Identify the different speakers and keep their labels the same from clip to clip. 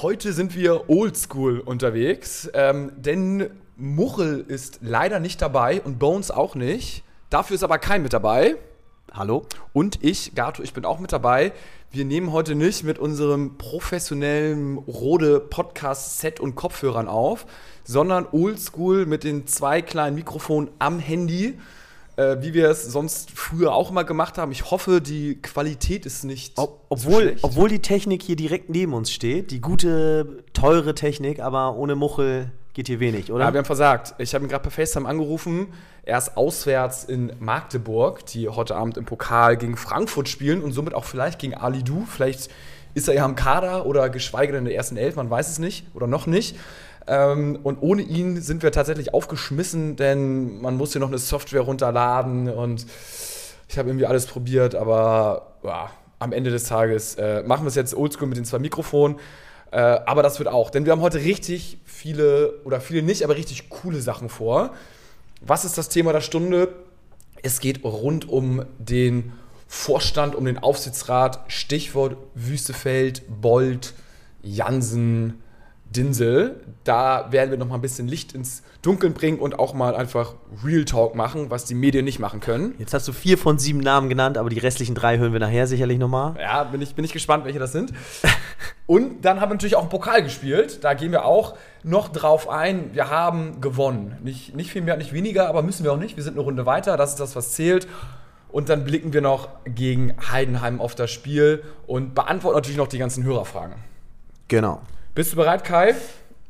Speaker 1: Heute sind wir oldschool unterwegs, ähm, denn Muchel ist leider nicht dabei und Bones auch nicht. Dafür ist aber kein mit dabei.
Speaker 2: Hallo?
Speaker 1: Und ich, Gato, ich bin auch mit dabei. Wir nehmen heute nicht mit unserem professionellen Rode Podcast Set und Kopfhörern auf, sondern oldschool mit den zwei kleinen Mikrofonen am Handy, äh, wie wir es sonst früher auch immer gemacht haben. Ich hoffe, die Qualität ist nicht.
Speaker 2: Ob, obwohl, so obwohl die Technik hier direkt neben uns steht, die gute, teure Technik, aber ohne Muchel geht hier wenig, oder?
Speaker 1: Ja, wir haben versagt. Ich habe ihn gerade per FaceTime angerufen. Er ist auswärts in Magdeburg, die heute Abend im Pokal gegen Frankfurt spielen und somit auch vielleicht gegen Ali Du. Vielleicht ist er ja am Kader oder geschweige denn in der ersten Elf, man weiß es nicht oder noch nicht. Ähm, und ohne ihn sind wir tatsächlich aufgeschmissen, denn man muss hier noch eine Software runterladen und ich habe irgendwie alles probiert, aber ja, am Ende des Tages äh, machen wir es jetzt oldschool mit den zwei Mikrofonen. Äh, aber das wird auch, denn wir haben heute richtig viele, oder viele nicht, aber richtig coole Sachen vor. Was ist das Thema der Stunde? Es geht rund um den Vorstand, um den Aufsichtsrat. Stichwort Wüstefeld, Bold, Jansen, Dinsel. Da werden wir noch mal ein bisschen Licht ins Dunkeln bringen und auch mal einfach Real Talk machen, was die Medien nicht machen können.
Speaker 2: Jetzt hast du vier von sieben Namen genannt, aber die restlichen drei hören wir nachher sicherlich noch mal.
Speaker 1: Ja, bin ich, bin ich gespannt, welche das sind. und dann haben wir natürlich auch einen Pokal gespielt. Da gehen wir auch noch drauf ein. Wir haben gewonnen. Nicht, nicht viel mehr, nicht weniger, aber müssen wir auch nicht. Wir sind eine Runde weiter. Das ist das, was zählt. Und dann blicken wir noch gegen Heidenheim auf das Spiel und beantworten natürlich noch die ganzen Hörerfragen.
Speaker 2: Genau.
Speaker 1: Bist du bereit, Kai?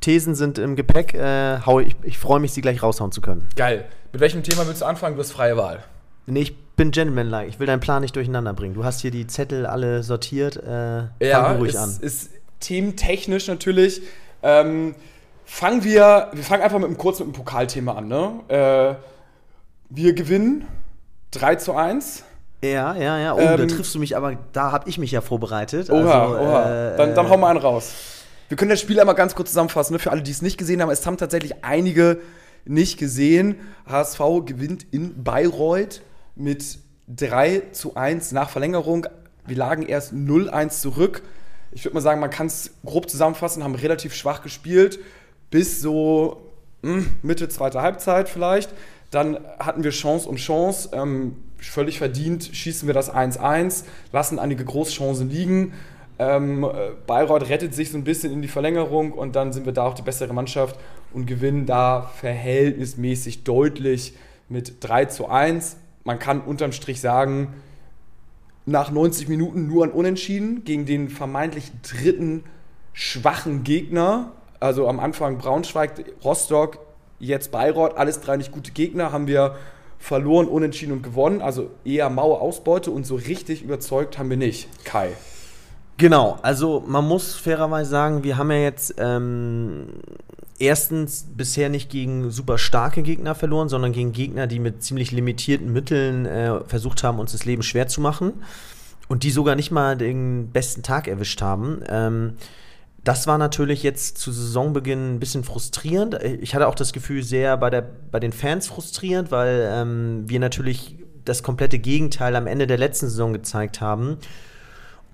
Speaker 2: Thesen sind im Gepäck. Äh, hau, ich ich freue mich, sie gleich raushauen zu können.
Speaker 1: Geil. Mit welchem Thema willst du anfangen? Du hast freie Wahl.
Speaker 2: Nee, ich bin Gentleman-like. Ich will deinen Plan nicht durcheinander bringen. Du hast hier die Zettel alle sortiert. Äh,
Speaker 1: ja,
Speaker 2: fang ruhig
Speaker 1: es
Speaker 2: an.
Speaker 1: ist thementechnisch natürlich. Ähm, fangen wir, wir fangen einfach mit einem kurz mit einem Pokalthema an. Ne? Äh, wir gewinnen 3 zu 1.
Speaker 2: Ja, ja, ja. Oh,
Speaker 1: Ähm,
Speaker 2: da triffst du mich, aber da habe ich mich ja vorbereitet.
Speaker 1: Oha,
Speaker 2: also,
Speaker 1: oha.
Speaker 2: äh,
Speaker 1: dann, dann
Speaker 2: äh,
Speaker 1: hau mal einen raus. Wir können das Spiel einmal ganz kurz zusammenfassen, ne? für alle, die es nicht gesehen haben. Es haben tatsächlich einige nicht gesehen. HSV gewinnt in Bayreuth mit 3 zu 1 nach Verlängerung. Wir lagen erst 0-1 zurück. Ich würde mal sagen, man kann es grob zusammenfassen, haben relativ schwach gespielt, bis so mh, Mitte zweiter Halbzeit vielleicht. Dann hatten wir Chance um Chance. Ähm, völlig verdient schießen wir das 1-1, lassen einige Großchancen liegen. Ähm, äh, Bayreuth rettet sich so ein bisschen in die Verlängerung und dann sind wir da auch die bessere Mannschaft und gewinnen da verhältnismäßig deutlich mit 3 zu 1. Man kann unterm Strich sagen, nach 90 Minuten nur ein Unentschieden gegen den vermeintlich dritten schwachen Gegner. Also am Anfang Braunschweig, Rostock, jetzt Bayreuth, alles drei nicht gute Gegner, haben wir verloren, unentschieden und gewonnen. Also eher maue Ausbeute und so richtig überzeugt haben wir nicht. Kai.
Speaker 2: Genau, also man muss fairerweise sagen, wir haben ja jetzt ähm, erstens bisher nicht gegen super starke Gegner verloren, sondern gegen Gegner, die mit ziemlich limitierten Mitteln äh, versucht haben, uns das Leben schwer zu machen und die sogar nicht mal den besten Tag erwischt haben. Ähm, das war natürlich jetzt zu Saisonbeginn ein bisschen frustrierend. Ich hatte auch das Gefühl, sehr bei, der, bei den Fans frustrierend, weil ähm, wir natürlich das komplette Gegenteil am Ende der letzten Saison gezeigt haben.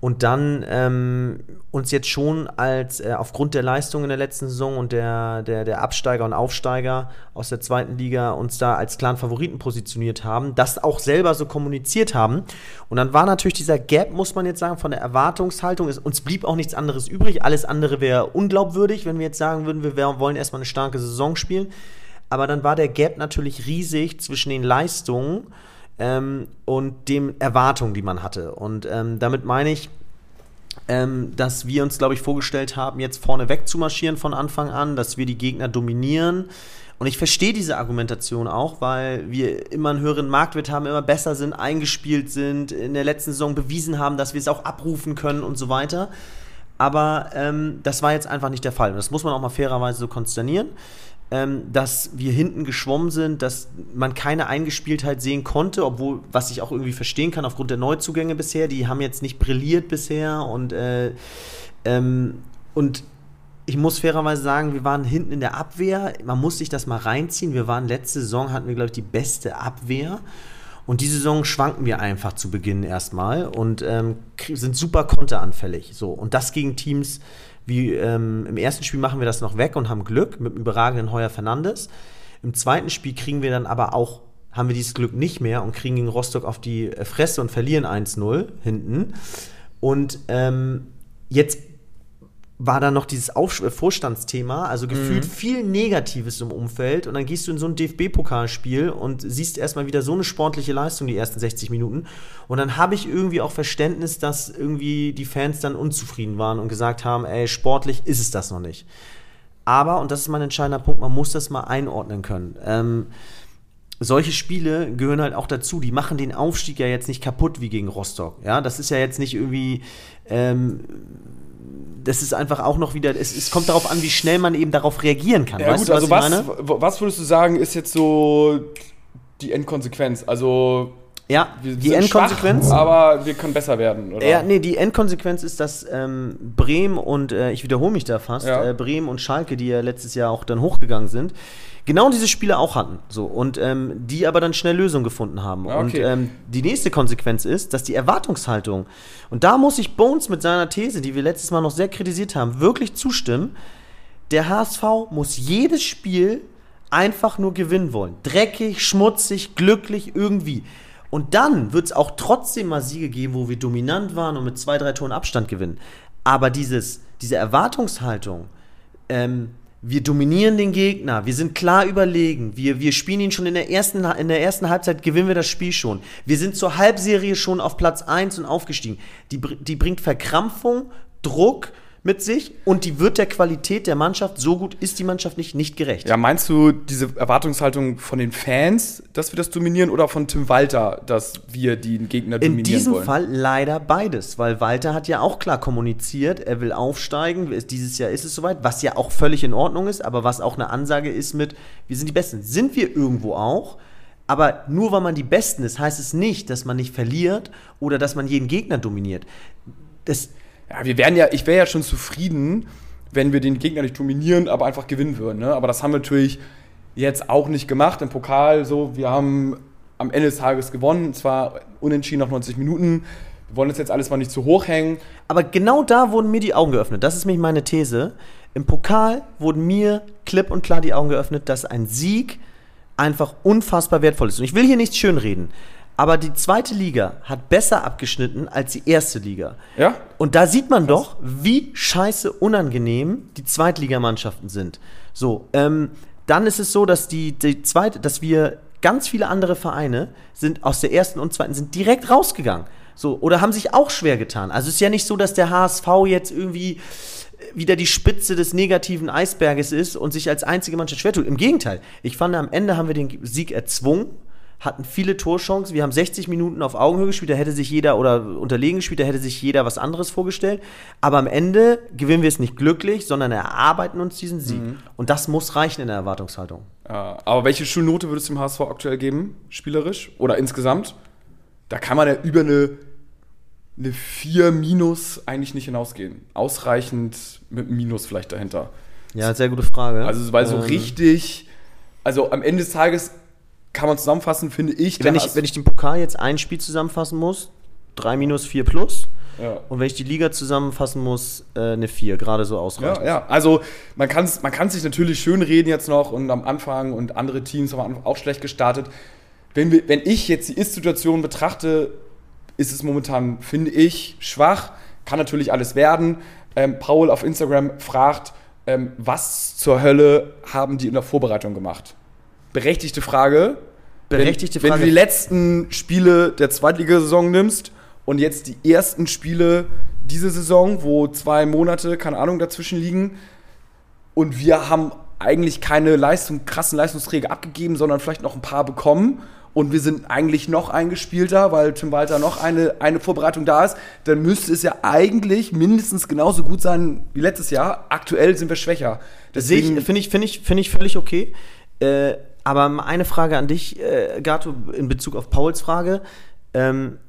Speaker 2: Und dann ähm, uns jetzt schon als äh, aufgrund der Leistung in der letzten Saison und der, der, der Absteiger und Aufsteiger aus der zweiten Liga uns da als klaren Favoriten positioniert haben, das auch selber so kommuniziert haben. Und dann war natürlich dieser Gap, muss man jetzt sagen, von der Erwartungshaltung. Es, uns blieb auch nichts anderes übrig. Alles andere wäre unglaubwürdig, wenn wir jetzt sagen würden, wir wär, wollen erstmal eine starke Saison spielen. Aber dann war der Gap natürlich riesig zwischen den Leistungen ähm, und den Erwartungen, die man hatte. Und ähm, damit meine ich, ähm, dass wir uns, glaube ich, vorgestellt haben, jetzt vorne weg zu marschieren von Anfang an, dass wir die Gegner dominieren. Und ich verstehe diese Argumentation auch, weil wir immer einen höheren Marktwert haben, immer besser sind, eingespielt sind, in der letzten Saison bewiesen haben, dass wir es auch abrufen können und so weiter. Aber ähm, das war jetzt einfach nicht der Fall. Und das muss man auch mal fairerweise so konsternieren ähm, dass wir hinten geschwommen sind, dass man keine Eingespieltheit sehen konnte, obwohl, was ich auch irgendwie verstehen kann, aufgrund der Neuzugänge bisher, die haben jetzt nicht brilliert bisher und, äh, ähm, und ich muss fairerweise sagen, wir waren hinten in der Abwehr. Man muss sich das mal reinziehen. Wir waren letzte Saison, hatten wir, glaube ich, die beste Abwehr. Und diese Saison schwanken wir einfach zu Beginn erstmal und ähm, sind super konteranfällig. So. Und das gegen Teams, wie ähm, im ersten Spiel machen wir das noch weg und haben Glück mit dem überragenden Heuer Fernandes. Im zweiten Spiel kriegen wir dann aber auch, haben wir dieses Glück nicht mehr und kriegen gegen Rostock auf die Fresse und verlieren 1-0 hinten. Und ähm, jetzt war da noch dieses Auf äh, Vorstandsthema, also gefühlt mhm. viel Negatives im Umfeld. Und dann gehst du in so ein DFB-Pokalspiel und siehst erstmal wieder so eine sportliche Leistung die ersten 60 Minuten. Und dann habe ich irgendwie auch Verständnis, dass irgendwie die Fans dann unzufrieden waren und gesagt haben, ey, sportlich ist es das noch nicht. Aber, und das ist mein entscheidender Punkt, man muss das mal einordnen können. Ähm, solche Spiele gehören halt auch dazu. Die machen den Aufstieg ja jetzt nicht kaputt wie gegen Rostock. Ja, das ist ja jetzt nicht irgendwie. Ähm, das ist einfach auch noch wieder, es, es, kommt darauf an, wie schnell man eben darauf reagieren kann.
Speaker 1: Ja, weißt gut, du, was also was, was würdest du sagen, ist jetzt so die Endkonsequenz? Also
Speaker 2: ja, die Endkonsequenz.
Speaker 1: Schwach, aber wir können besser werden, oder?
Speaker 2: Ja, nee, die Endkonsequenz ist, dass ähm, Bremen und, äh, ich wiederhole mich da fast, ja. äh, Bremen und Schalke, die ja letztes Jahr auch dann hochgegangen sind, genau diese Spiele auch hatten. So, und ähm, die aber dann schnell Lösungen gefunden haben. Okay. Und ähm, die nächste Konsequenz ist, dass die Erwartungshaltung, und da muss ich Bones mit seiner These, die wir letztes Mal noch sehr kritisiert haben, wirklich zustimmen. Der HSV muss jedes Spiel einfach nur gewinnen wollen. Dreckig, schmutzig, glücklich, irgendwie. Und dann wird es auch trotzdem mal Siege geben, wo wir dominant waren und mit zwei, drei Toren Abstand gewinnen. Aber dieses, diese Erwartungshaltung, ähm, wir dominieren den Gegner, wir sind klar überlegen, wir, wir spielen ihn schon in der, ersten, in der ersten Halbzeit, gewinnen wir das Spiel schon. Wir sind zur Halbserie schon auf Platz 1 und aufgestiegen. Die, die bringt Verkrampfung, Druck, mit sich und die wird der Qualität der Mannschaft, so gut ist die Mannschaft nicht, nicht gerecht.
Speaker 1: Ja, meinst du diese Erwartungshaltung von den Fans, dass wir das dominieren oder von Tim Walter, dass wir den Gegner dominieren wollen?
Speaker 2: In diesem wollen? Fall leider beides, weil Walter hat ja auch klar kommuniziert, er will aufsteigen, dieses Jahr ist es soweit, was ja auch völlig in Ordnung ist, aber was auch eine Ansage ist mit, wir sind die Besten. Sind wir irgendwo auch? Aber nur weil man die Besten ist, heißt es nicht, dass man nicht verliert oder dass man jeden Gegner dominiert. Das,
Speaker 1: ja, wir wären ja, ich wäre ja schon zufrieden, wenn wir den Gegner nicht dominieren, aber einfach gewinnen würden. Ne? Aber das haben wir natürlich jetzt auch nicht gemacht im Pokal. So, wir haben am Ende des Tages gewonnen, zwar unentschieden nach 90 Minuten. Wir wollen das jetzt alles mal nicht zu hoch hängen.
Speaker 2: Aber genau da wurden mir die Augen geöffnet. Das ist nämlich meine These. Im Pokal wurden mir klipp und klar die Augen geöffnet, dass ein Sieg einfach unfassbar wertvoll ist. Und ich will hier nichts schönreden. Aber die zweite Liga hat besser abgeschnitten als die erste Liga.
Speaker 1: Ja.
Speaker 2: Und da sieht man doch, wie scheiße unangenehm die Zweitligamannschaften sind. So, ähm, dann ist es so, dass die, die zweite, dass wir ganz viele andere Vereine sind aus der ersten und zweiten sind direkt rausgegangen. So, oder haben sich auch schwer getan. Also es ist ja nicht so, dass der HSV jetzt irgendwie wieder die Spitze des negativen Eisberges ist und sich als einzige Mannschaft schwer tut. Im Gegenteil, ich fand, am Ende haben wir den Sieg erzwungen hatten viele Torchancen. Wir haben 60 Minuten auf Augenhöhe gespielt, da hätte sich jeder oder unterlegen gespielt, da hätte sich jeder was anderes vorgestellt. Aber am Ende gewinnen wir es nicht glücklich, sondern erarbeiten uns diesen Sieg. Mhm. Und das muss reichen in der Erwartungshaltung.
Speaker 1: Ja, aber welche Schulnote würdest du dem HSV aktuell geben, spielerisch oder insgesamt? Da kann man ja über eine, eine 4 Minus eigentlich nicht hinausgehen. Ausreichend mit Minus vielleicht dahinter.
Speaker 2: Ja, sehr gute Frage.
Speaker 1: Also, weil so ähm. richtig, also am Ende des Tages kann man zusammenfassen, finde ich.
Speaker 2: Wenn, ich. wenn ich den Pokal jetzt ein Spiel zusammenfassen muss, 3 minus 4 plus. Ja. Und wenn ich die Liga zusammenfassen muss, äh, eine 4, gerade so ausreichend.
Speaker 1: Ja, ja. also man kann es man sich natürlich schön reden jetzt noch und am Anfang und andere Teams haben auch schlecht gestartet. Wenn, wir, wenn ich jetzt die Ist-Situation betrachte, ist es momentan, finde ich, schwach. Kann natürlich alles werden. Ähm, Paul auf Instagram fragt, ähm, was zur Hölle haben die in der Vorbereitung gemacht? Berechtigte Frage.
Speaker 2: Berechtigte
Speaker 1: wenn, Frage. Wenn du die letzten Spiele der Zweitligasaison nimmst und jetzt die ersten Spiele diese Saison, wo zwei Monate, keine Ahnung, dazwischen liegen und wir haben eigentlich keine Leistung, krassen Leistungsträger abgegeben, sondern vielleicht noch ein paar bekommen und wir sind eigentlich noch eingespielter, weil Tim Walter noch eine, eine Vorbereitung da ist, dann müsste es ja eigentlich mindestens genauso gut sein wie letztes Jahr. Aktuell sind wir schwächer.
Speaker 2: Deswegen finde ich, finde ich, finde ich völlig okay. Äh, aber eine Frage an dich, äh, Gato, in Bezug auf Pauls Frage. Ähm,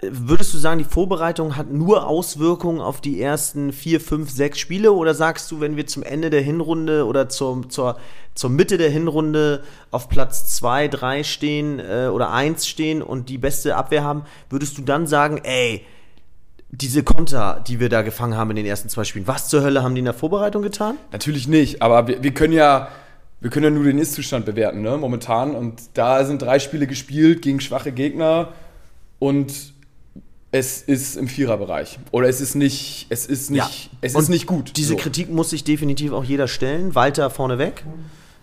Speaker 2: Würdest du sagen, die Vorbereitung hat nur Auswirkungen auf die ersten vier, fünf, sechs Spiele? Oder sagst du, wenn wir zum Ende der Hinrunde oder zur, zur, zur Mitte der Hinrunde auf Platz zwei, drei stehen äh, oder eins stehen und die beste Abwehr haben, würdest du dann sagen, ey, diese Konter, die wir da gefangen haben in den ersten zwei Spielen, was zur Hölle haben die in der Vorbereitung getan?
Speaker 1: Natürlich nicht, aber wir, wir können ja wir können ja nur den Ist-Zustand bewerten, ne, momentan. Und da sind drei Spiele gespielt gegen schwache Gegner und es ist im Viererbereich. Oder es ist nicht, es ist nicht, ja. es ist nicht gut.
Speaker 2: Diese so. Kritik muss sich definitiv auch jeder stellen. Walter vorneweg.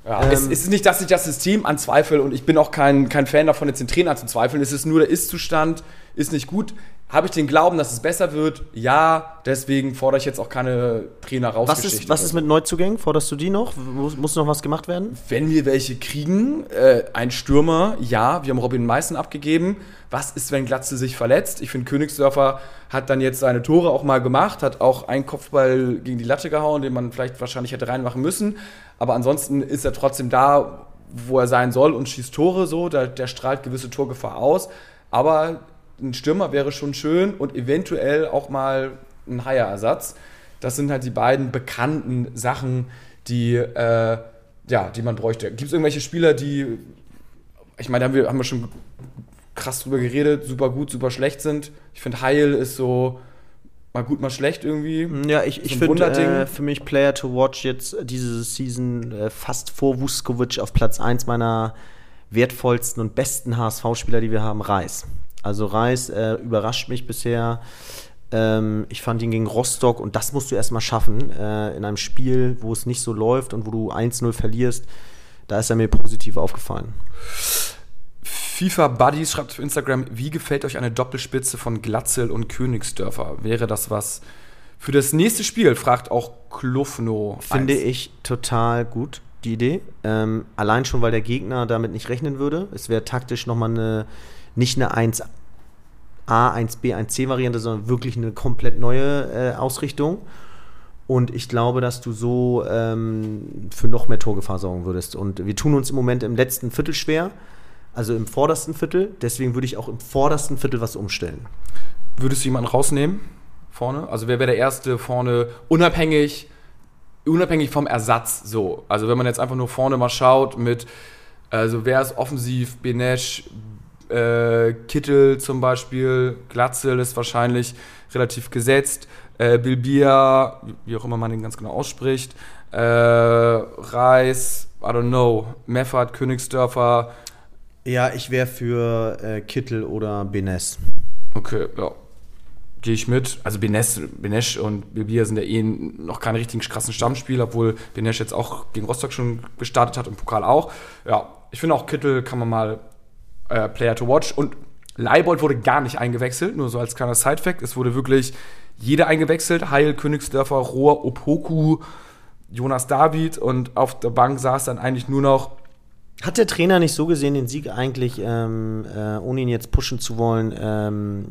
Speaker 1: Ja, ähm, es, ist nicht, dass ich das System anzweifle und ich bin auch kein, kein Fan davon, jetzt den Trainer anzuzweifeln. Es ist nur der Ist-Zustand, ist nicht gut. Habe ich den Glauben, dass es besser wird? Ja, deswegen fordere ich jetzt auch keine Trainer raus.
Speaker 2: Was ist, was ist mit Neuzugängen? Forderst du die noch? Muss, muss noch was gemacht werden?
Speaker 1: Wenn wir welche kriegen, äh, ein Stürmer, ja, wir haben Robin Meißen abgegeben. Was ist, wenn Glatze sich verletzt? Ich finde, Königsdörfer hat dann jetzt seine Tore auch mal gemacht, hat auch einen Kopfball gegen die Latte gehauen, den man vielleicht wahrscheinlich hätte reinmachen müssen. Aber ansonsten ist er trotzdem da, wo er sein soll und schießt Tore so. Der, der strahlt gewisse Torgefahr aus. Aber ein Stürmer wäre schon schön und eventuell auch mal ein Haier-Ersatz. Das sind halt die beiden bekannten Sachen, die, äh, ja, die man bräuchte. Gibt es irgendwelche Spieler, die, ich meine, da haben wir, haben wir schon krass drüber geredet, super gut, super schlecht sind. Ich finde, Heil ist so mal gut, mal schlecht irgendwie.
Speaker 2: Ja, ich, ich finde äh, für mich Player to Watch jetzt diese Season äh, fast vor Vuskovic auf Platz 1 meiner wertvollsten und besten HSV-Spieler, die wir haben, Reis. Also Reis äh, überrascht mich bisher. Ähm, ich fand ihn gegen Rostock und das musst du erstmal schaffen äh, in einem Spiel, wo es nicht so läuft und wo du 1-0 verlierst. Da ist er mir positiv aufgefallen.
Speaker 1: FIFA Buddies schreibt auf Instagram, wie gefällt euch eine Doppelspitze von Glatzel und Königsdörfer? Wäre das was für das nächste Spiel? Fragt auch Klufno.
Speaker 2: Finde ich total gut, die Idee. Ähm, allein schon, weil der Gegner damit nicht rechnen würde. Es wäre taktisch nochmal eine nicht eine 1A, 1B, 1C Variante, sondern wirklich eine komplett neue äh, Ausrichtung. Und ich glaube, dass du so ähm, für noch mehr Torgefahr sorgen würdest. Und wir tun uns im Moment im letzten Viertel schwer, also im vordersten Viertel. Deswegen würde ich auch im vordersten Viertel was umstellen.
Speaker 1: Würdest du jemanden rausnehmen vorne? Also wer wäre der Erste vorne, unabhängig, unabhängig vom Ersatz so? Also wenn man jetzt einfach nur vorne mal schaut mit, also wer ist offensiv, Benesch, äh, Kittel zum Beispiel, Glatzel ist wahrscheinlich relativ gesetzt. Äh, Bilbia, wie auch immer man den ganz genau ausspricht. Äh, Reis, I don't know. Meffert, Königsdörfer.
Speaker 2: Ja, ich wäre für äh, Kittel oder Benes.
Speaker 1: Okay, ja. Gehe ich mit. Also Benes, Benesch und Bilbia sind ja eh noch keine richtigen krassen Stammspieler, obwohl Benesch jetzt auch gegen Rostock schon gestartet hat und Pokal auch. Ja, ich finde auch Kittel kann man mal äh, Player to Watch. Und Leibold wurde gar nicht eingewechselt, nur so als kleiner Side-Fact. Es wurde wirklich jeder eingewechselt. Heil, Königsdörfer, Rohr, Opoku, Jonas David und auf der Bank saß dann eigentlich nur noch.
Speaker 2: Hat der Trainer nicht so gesehen den Sieg eigentlich, ähm, äh, ohne ihn jetzt pushen zu wollen, ähm,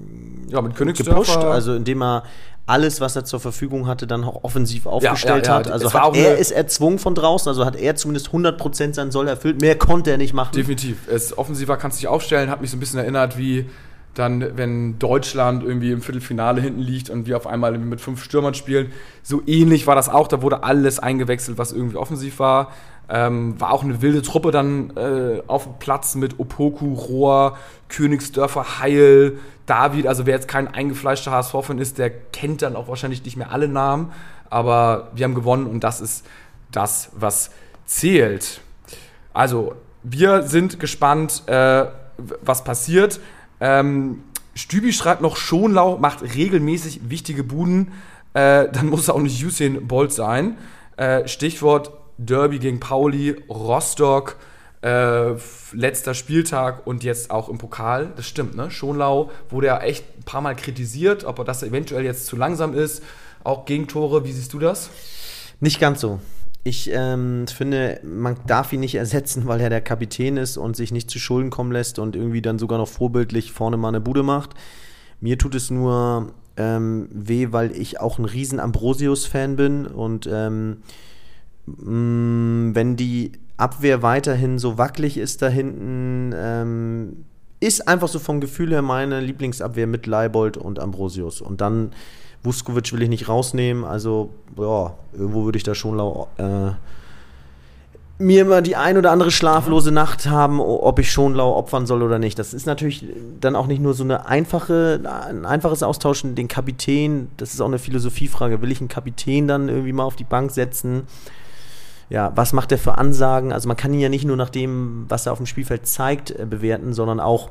Speaker 1: ja, mit Königsdörfer. gepusht?
Speaker 2: Also indem er alles, was er zur Verfügung hatte, dann auch offensiv aufgestellt ja, ja, ja. hat. Also hat er ist erzwungen von draußen, also hat er zumindest 100% sein Soll erfüllt. Mehr konnte er nicht machen.
Speaker 1: Definitiv. Es, offensiver kannst du dich aufstellen, hat mich so ein bisschen erinnert, wie dann, wenn Deutschland irgendwie im Viertelfinale hinten liegt und wir auf einmal mit fünf Stürmern spielen. So ähnlich war das auch. Da wurde alles eingewechselt, was irgendwie offensiv war. Ähm, war auch eine wilde Truppe dann äh, auf dem Platz mit Opoku, Rohr, Königsdörfer, Heil, David. Also wer jetzt kein eingefleischter HSV-Fan ist, der kennt dann auch wahrscheinlich nicht mehr alle Namen. Aber wir haben gewonnen und das ist das, was zählt. Also wir sind gespannt, äh, was passiert. Ähm, Stübi schreibt noch, Schonlau macht regelmäßig wichtige Buden. Äh, dann muss er auch nicht Usain Bolt sein. Äh, Stichwort Derby gegen Pauli, Rostock, äh, letzter Spieltag und jetzt auch im Pokal. Das stimmt, ne? Schonlau wurde ja echt ein paar Mal kritisiert, ob er das eventuell jetzt zu langsam ist. Auch Gegentore, wie siehst du das?
Speaker 2: Nicht ganz so. Ich ähm, finde, man darf ihn nicht ersetzen, weil er der Kapitän ist und sich nicht zu Schulden kommen lässt und irgendwie dann sogar noch vorbildlich vorne mal eine Bude macht. Mir tut es nur ähm, weh, weil ich auch ein riesen Ambrosius-Fan bin und ähm, mm, wenn die Abwehr weiterhin so wackelig ist da hinten, ähm, ist einfach so vom Gefühl her meine Lieblingsabwehr mit Leibold und Ambrosius. Und dann Vuskovic will ich nicht rausnehmen, also ja, irgendwo würde ich da schon äh, mir immer die ein oder andere schlaflose Nacht haben, ob ich schon lau opfern soll oder nicht. Das ist natürlich dann auch nicht nur so eine einfache, ein einfaches Austauschen, den Kapitän, das ist auch eine Philosophiefrage. Will ich einen Kapitän dann irgendwie mal auf die Bank setzen? Ja, was macht er für Ansagen? Also man kann ihn ja nicht nur nach dem, was er auf dem Spielfeld zeigt, äh, bewerten, sondern auch,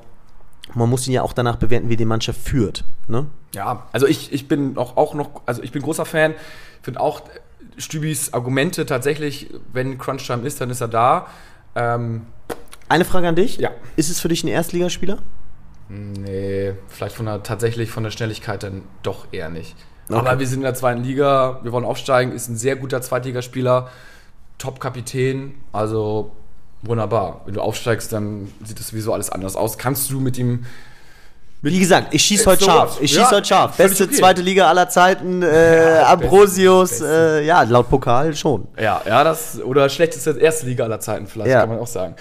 Speaker 2: man muss ihn ja auch danach bewerten, wie die Mannschaft führt. Ne?
Speaker 1: Ja, also ich, ich bin auch, auch noch, also ich bin großer Fan, finde auch Stübis Argumente tatsächlich, wenn Crunchtime ist, dann ist er da. Ähm,
Speaker 2: Eine Frage an dich.
Speaker 1: Ja.
Speaker 2: Ist es für dich ein Erstligaspieler?
Speaker 1: Nee, vielleicht von der, tatsächlich von der Schnelligkeit dann doch eher nicht. Okay. Aber wir sind in der zweiten Liga, wir wollen aufsteigen, ist ein sehr guter Zweitligaspieler, Top-Kapitän, also wunderbar. Wenn du aufsteigst, dann sieht das sowieso alles anders aus. Kannst du mit ihm
Speaker 2: wie gesagt, ich schieße heute scharf. Ich schieße ja, heute scharf. Beste okay. zweite Liga aller Zeiten. Äh, ja, Ambrosius, äh, ja, laut Pokal schon.
Speaker 1: Ja, ja, das oder schlechteste erste Liga aller Zeiten vielleicht ja. kann man auch sagen.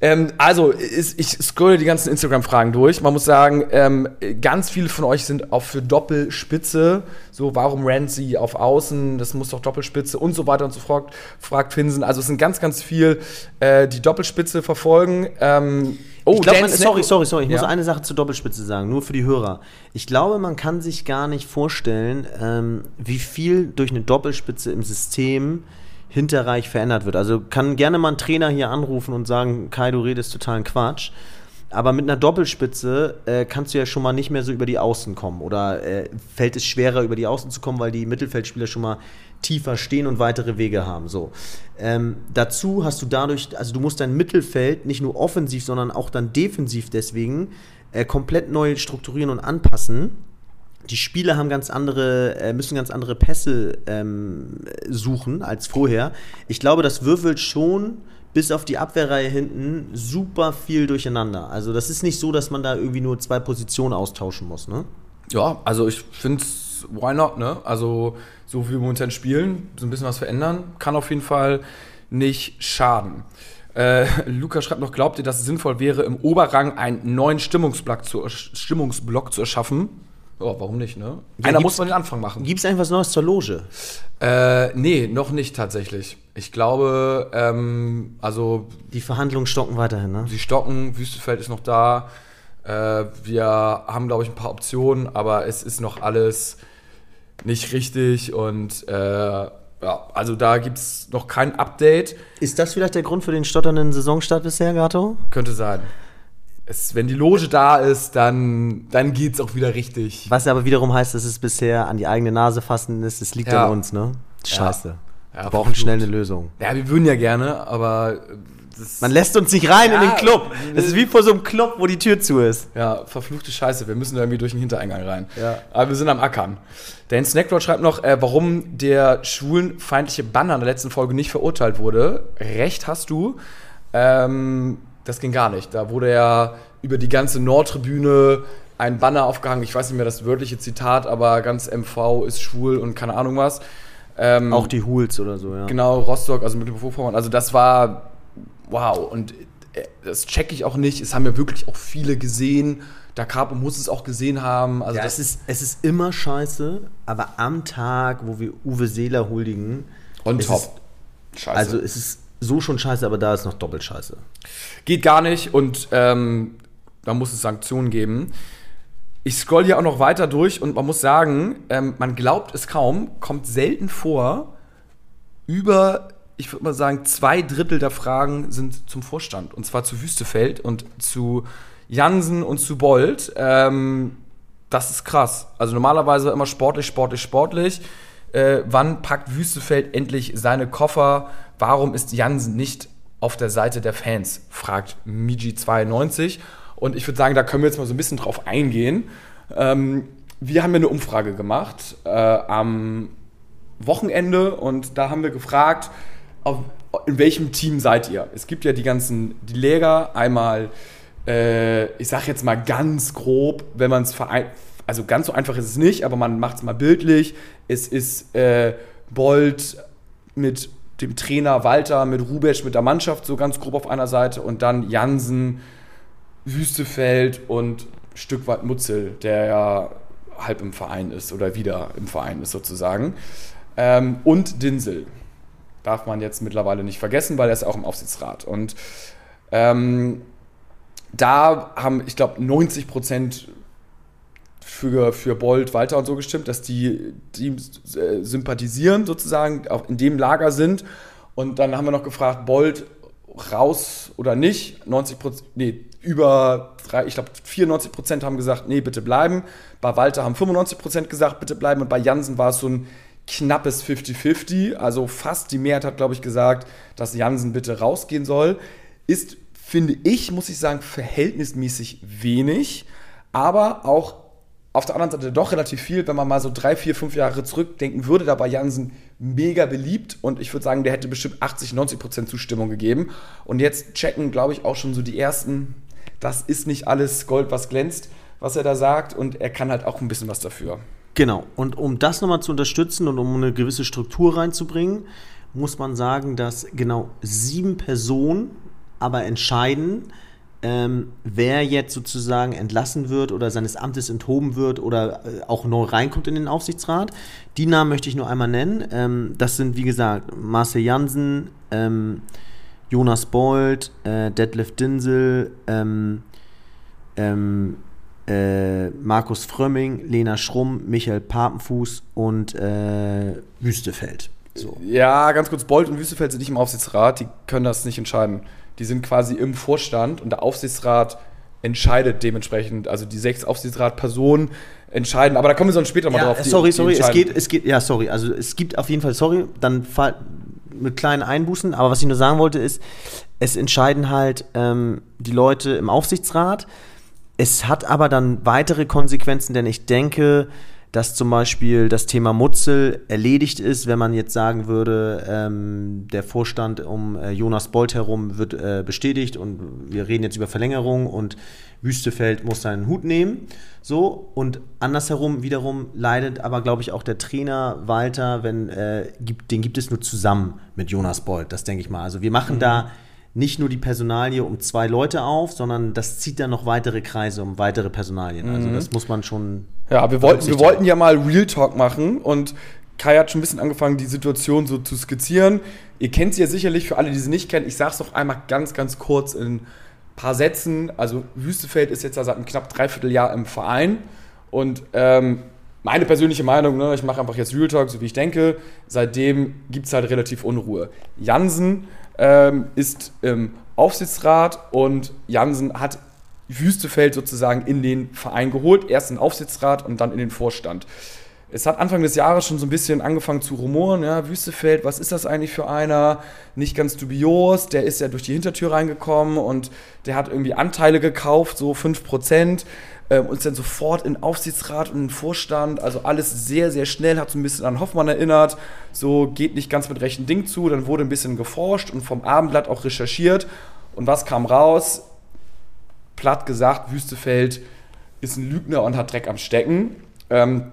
Speaker 1: Ähm, also, ich scrolle die ganzen Instagram-Fragen durch. Man muss sagen, ähm, ganz viele von euch sind auch für Doppelspitze. So, warum rennt sie auf Außen? Das muss doch Doppelspitze und so weiter und so fort, fragt Finsen. Also, es sind ganz, ganz viel, äh, die Doppelspitze verfolgen. Ähm,
Speaker 2: Oh, glaub, man, sorry, sorry, sorry. Ich ja. muss eine Sache zur Doppelspitze sagen, nur für die Hörer. Ich glaube, man kann sich gar nicht vorstellen, ähm, wie viel durch eine Doppelspitze im System hinterreich verändert wird. Also kann gerne mal ein Trainer hier anrufen und sagen, Kai, du redest totalen Quatsch. Aber mit einer Doppelspitze äh, kannst du ja schon mal nicht mehr so über die Außen kommen. Oder äh, fällt es schwerer, über die Außen zu kommen, weil die Mittelfeldspieler schon mal tiefer stehen und weitere Wege haben. So. Ähm, dazu hast du dadurch, also du musst dein Mittelfeld nicht nur offensiv, sondern auch dann defensiv deswegen äh, komplett neu strukturieren und anpassen. Die Spieler haben ganz andere, äh, müssen ganz andere Pässe ähm, suchen als vorher. Ich glaube, das würfelt schon bis auf die Abwehrreihe hinten super viel durcheinander. Also das ist nicht so, dass man da irgendwie nur zwei Positionen austauschen muss, ne?
Speaker 1: Ja, also ich finde es, why not, ne? Also so wie wir momentan spielen, so ein bisschen was verändern, kann auf jeden Fall nicht schaden. Äh, Luca schreibt noch, glaubt ihr, dass es sinnvoll wäre, im Oberrang einen neuen Stimmungsblock zu, Stimmungsblock zu erschaffen? Ja, warum nicht, ne?
Speaker 2: Ja, Einer muss man den Anfang machen.
Speaker 1: Gibt es eigentlich was Neues zur Loge? Äh, nee, noch nicht tatsächlich. Ich glaube, ähm, also.
Speaker 2: Die Verhandlungen stocken weiterhin, ne?
Speaker 1: Sie stocken, Wüstefeld ist noch da. Äh, wir haben, glaube ich, ein paar Optionen, aber es ist noch alles nicht richtig und äh, ja, also da gibt es noch kein Update.
Speaker 2: Ist das vielleicht der Grund für den stotternden Saisonstart bisher, Gato?
Speaker 1: Könnte sein es, wenn die Loge da ist, dann, dann geht es auch wieder richtig.
Speaker 2: Was aber wiederum heißt, dass es bisher an die eigene Nase fassen ist, es liegt ja. an uns, ne? Scheiße. Ja. wir brauchen schnell eine Lösung.
Speaker 1: Ja, wir würden ja gerne, aber.
Speaker 2: Man lässt uns nicht rein ja, in den Club. Das ist wie vor so einem Club, wo die Tür zu ist.
Speaker 1: Ja, verfluchte Scheiße. Wir müssen da irgendwie durch den Hintereingang rein. Ja. Aber wir sind am Ackern. Dan Snackrod schreibt noch, äh, warum der schwulenfeindliche Banner in der letzten Folge nicht verurteilt wurde. Recht hast du. Ähm, das ging gar nicht. Da wurde ja über die ganze Nordtribüne ein Banner aufgehangen. Ich weiß nicht mehr das wörtliche Zitat, aber ganz MV ist schwul und keine Ahnung was.
Speaker 2: Ähm, Auch die Huls oder so, ja.
Speaker 1: Genau, Rostock, also mit dem Vorpommern. Also das war wow. Und äh, das checke ich auch nicht. Es haben ja wirklich auch viele gesehen. Da Capo muss es auch gesehen haben.
Speaker 2: Also ja, das ist, es ist immer scheiße, aber am Tag, wo wir Uwe Seeler huldigen.
Speaker 1: On top.
Speaker 2: scheiße. Also es ist so schon scheiße, aber da ist noch doppelt scheiße.
Speaker 1: Geht gar nicht und ähm, da muss es Sanktionen geben. Ich scroll hier auch noch weiter durch und man muss sagen, ähm, man glaubt es kaum, kommt selten vor, über, ich würde mal sagen, zwei Drittel der Fragen sind zum Vorstand. Und zwar zu Wüstefeld und zu Jansen und zu Bold. Ähm, das ist krass. Also normalerweise immer sportlich, sportlich, sportlich. Äh, wann packt Wüstefeld endlich seine Koffer? Warum ist Jansen nicht auf der Seite der Fans? fragt Miji92. Und ich würde sagen, da können wir jetzt mal so ein bisschen drauf eingehen. Ähm, wir haben ja eine Umfrage gemacht äh, am Wochenende und da haben wir gefragt, auf, in welchem Team seid ihr? Es gibt ja die ganzen, die Läger, einmal, äh, ich sag jetzt mal ganz grob, wenn man es vereint, also ganz so einfach ist es nicht, aber man macht es mal bildlich. Es ist äh, Bolt mit dem Trainer Walter, mit Rubesch, mit der Mannschaft so ganz grob auf einer Seite und dann Jansen, Wüstefeld und Stück weit Mutzel, der ja halb im Verein ist oder wieder im Verein ist sozusagen. Ähm, und Dinsel. Darf man jetzt mittlerweile nicht vergessen, weil er ist auch im Aufsichtsrat. Und ähm, da haben, ich glaube, 90 Prozent für, für Bold, Walter und so gestimmt, dass die Teams äh, sympathisieren sozusagen, auch in dem Lager sind. Und dann haben wir noch gefragt, Bold raus oder nicht. 90 Prozent, nee, über, drei, ich glaube 94 Prozent haben gesagt, nee, bitte bleiben. Bei Walter haben 95 Prozent gesagt, bitte bleiben. Und bei Jansen war es so ein knappes 50-50. Also fast die Mehrheit hat, glaube ich, gesagt, dass Jansen bitte rausgehen soll. Ist, finde ich, muss ich sagen, verhältnismäßig wenig. Aber auch auf der anderen Seite doch relativ viel, wenn man mal so drei, vier, fünf Jahre zurückdenken würde, da war Jansen mega beliebt und ich würde sagen, der hätte bestimmt 80, 90 Prozent Zustimmung gegeben. Und jetzt checken, glaube ich, auch schon so die ersten, das ist nicht alles Gold, was glänzt, was er da sagt und er kann halt auch ein bisschen was dafür.
Speaker 2: Genau, und um das nochmal zu unterstützen und um eine gewisse Struktur reinzubringen, muss man sagen, dass genau sieben Personen aber entscheiden, ähm, wer jetzt sozusagen entlassen wird oder seines Amtes enthoben wird oder äh, auch neu reinkommt in den Aufsichtsrat. Die Namen möchte ich nur einmal nennen. Ähm, das sind, wie gesagt, Marcel Jansen, ähm, Jonas Bold, äh, Detlef Dinsel, ähm, ähm, äh, Markus Frömming, Lena Schrumm, Michael Papenfuß und äh, Wüstefeld.
Speaker 1: So. Ja, ganz kurz, Bold und Wüstefeld sind nicht im Aufsichtsrat, die können das nicht entscheiden die sind quasi im Vorstand und der Aufsichtsrat entscheidet dementsprechend, also die sechs Aufsichtsratpersonen entscheiden, aber da kommen wir sonst später mal
Speaker 2: ja,
Speaker 1: drauf.
Speaker 2: Die, sorry, sorry, es geht, es geht, ja, sorry, also es gibt auf jeden Fall, sorry, dann mit kleinen Einbußen, aber was ich nur sagen wollte ist, es entscheiden halt ähm, die Leute im Aufsichtsrat. Es hat aber dann weitere Konsequenzen, denn ich denke, dass zum Beispiel das Thema Mutzel erledigt ist, wenn man jetzt sagen würde, ähm, der Vorstand um äh, Jonas Bolt herum wird äh, bestätigt und wir reden jetzt über Verlängerung und Wüstefeld muss seinen Hut nehmen. So, und andersherum wiederum leidet aber, glaube ich, auch der Trainer Walter, wenn, äh, gibt, den gibt es nur zusammen mit Jonas Bolt, das denke ich mal. Also wir machen mhm. da nicht nur die Personalie um zwei Leute auf, sondern das zieht dann noch weitere Kreise um weitere Personalien. Also mhm. das muss man schon.
Speaker 1: Ja, wir wollten, wir wollten ja mal Real Talk machen und Kai hat schon ein bisschen angefangen, die Situation so zu skizzieren. Ihr kennt sie ja sicherlich, für alle, die sie nicht kennen. Ich sage es doch einmal ganz, ganz kurz in ein paar Sätzen. Also Wüstefeld ist jetzt ja seit einem knapp dreiviertel Jahr im Verein und ähm, meine persönliche Meinung, ne, ich mache einfach jetzt Real Talk, so wie ich denke, seitdem gibt es halt relativ Unruhe. Jansen ähm, ist im Aufsichtsrat und Jansen hat Wüstefeld sozusagen in den Verein geholt, erst in den Aufsichtsrat und dann in den Vorstand. Es hat Anfang des Jahres schon so ein bisschen angefangen zu rumoren, ja, Wüstefeld, was ist das eigentlich für einer? Nicht ganz dubios, der ist ja durch die Hintertür reingekommen und der hat irgendwie Anteile gekauft, so 5% ähm, uns dann sofort in Aufsichtsrat und in Vorstand, also alles sehr, sehr schnell, hat so ein bisschen an Hoffmann erinnert, so geht nicht ganz mit rechten Ding zu, dann wurde ein bisschen geforscht und vom Abendblatt auch recherchiert und was kam raus? Platt gesagt, Wüstefeld ist ein Lügner und hat Dreck am Stecken. Ähm,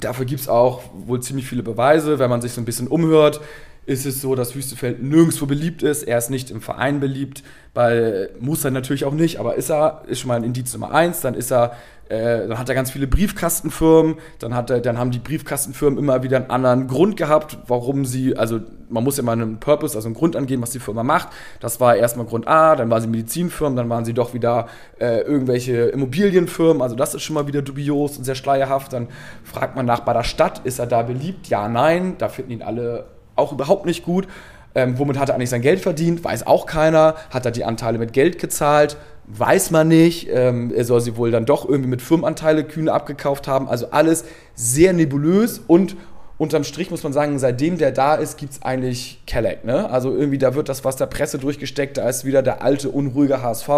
Speaker 1: dafür gibt es auch wohl ziemlich viele Beweise, wenn man sich so ein bisschen umhört ist es so, dass Wüstefeld nirgendwo beliebt ist. Er ist nicht im Verein beliebt, weil muss er natürlich auch nicht, aber ist er, ist schon mal ein Indiz Nummer eins. Dann ist er, äh, dann hat er ganz viele Briefkastenfirmen, dann, hat er, dann haben die Briefkastenfirmen immer wieder einen anderen Grund gehabt, warum sie, also man muss ja mal einen Purpose, also einen Grund angeben, was die Firma macht. Das war erstmal Grund A, dann waren sie Medizinfirmen, dann waren sie doch wieder äh, irgendwelche Immobilienfirmen, also das ist schon mal wieder dubios und sehr schleierhaft. Dann fragt man nach bei der Stadt, ist er da beliebt? Ja, nein, da finden ihn alle auch überhaupt nicht gut. Ähm, womit hat er eigentlich sein Geld verdient? Weiß auch keiner. Hat er die Anteile mit Geld gezahlt? Weiß man nicht. Ähm, er soll sie wohl dann doch irgendwie mit Firmenanteile kühne abgekauft haben. Also alles sehr nebulös und unterm Strich muss man sagen, seitdem der da ist, gibt es eigentlich Kelleck. Ne? Also irgendwie, da wird das was der Presse durchgesteckt, da ist wieder der alte, unruhige HSV